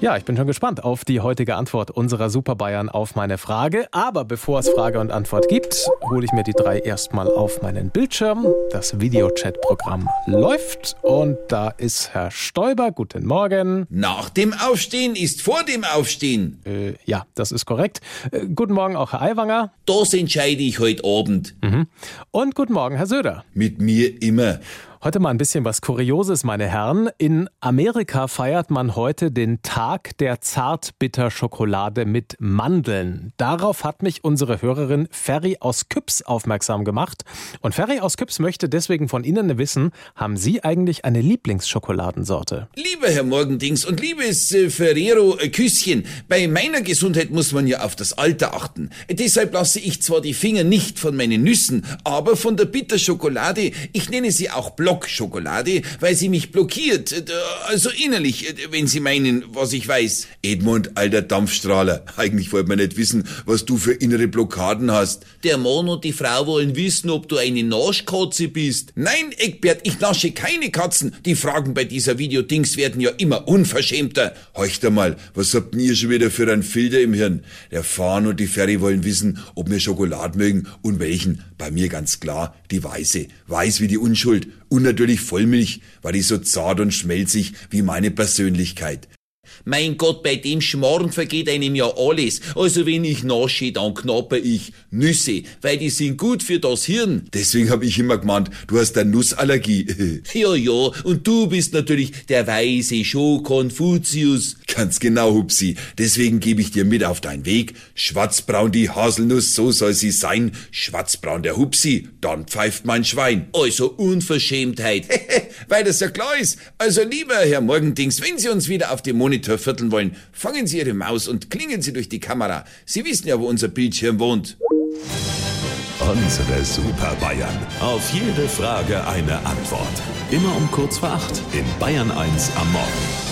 Ja, ich bin schon gespannt auf die heutige Antwort unserer Super Bayern auf meine Frage. Aber bevor es Frage und Antwort gibt, hole ich mir die drei erstmal auf meinen Bildschirm. Das Videochat-Programm läuft und da ist Herr Stoiber. Guten Morgen. Nach dem Aufstehen ist vor dem Aufstehen. Äh, ja, das ist korrekt. Äh, guten Morgen auch Herr Aiwanger. Das entscheide ich heute Abend. Mhm. Und guten Morgen Herr Söder. Mit mir immer. Heute mal ein bisschen was Kurioses, meine Herren. In Amerika feiert man heute den Tag der Zartbitterschokolade mit Mandeln. Darauf hat mich unsere Hörerin Ferry aus Küps aufmerksam gemacht. Und Ferry aus Küps möchte deswegen von Ihnen wissen, haben Sie eigentlich eine Lieblingsschokoladensorte? Lieber Herr Morgendings und liebes äh, Ferrero äh, Küsschen, bei meiner Gesundheit muss man ja auf das Alter achten. Deshalb lasse ich zwar die Finger nicht von meinen Nüssen, aber von der Bitterschokolade, ich nenne sie auch Blanc Blockschokolade, weil sie mich blockiert, äh, also innerlich, äh, wenn Sie meinen, was ich weiß. Edmund, alter Dampfstrahler, eigentlich wollte man nicht wissen, was du für innere Blockaden hast. Der Mann und die Frau wollen wissen, ob du eine Naschkatze bist. Nein, Eckbert, ich nasche keine Katzen. Die Fragen bei dieser Videodings werden ja immer unverschämter. Heucht einmal, was habt ihr schon wieder für einen Filter im Hirn? Der Fahn und die Ferry wollen wissen, ob wir Schokolade mögen und welchen. Bei mir ganz klar, die weiße. Weiß wie die Unschuld. Und natürlich Vollmilch, weil die so zart und schmelzig wie meine Persönlichkeit. Mein Gott, bei dem Schmarrn vergeht einem ja alles. Also wenn ich nasche, dann knapper ich Nüsse, weil die sind gut für das Hirn. Deswegen hab ich immer gemeint, du hast eine Nussallergie. ja, ja, und du bist natürlich der weise Scho Konfuzius. Ganz genau, Hupsi. Deswegen gebe ich dir mit auf deinen Weg. Schwarzbraun die Haselnuss, so soll sie sein. Schwarzbraun der Hupsi, dann pfeift mein Schwein. Also Unverschämtheit. weil das ja klar ist. Also lieber Herr Morgendings, wenn Sie uns wieder auf dem Monitor vierteln wollen, fangen Sie Ihre Maus und klingen Sie durch die Kamera. Sie wissen ja, wo unser Bildschirm wohnt. Unsere Super Bayern. Auf jede Frage eine Antwort. Immer um kurz vor acht in Bayern 1 am Morgen.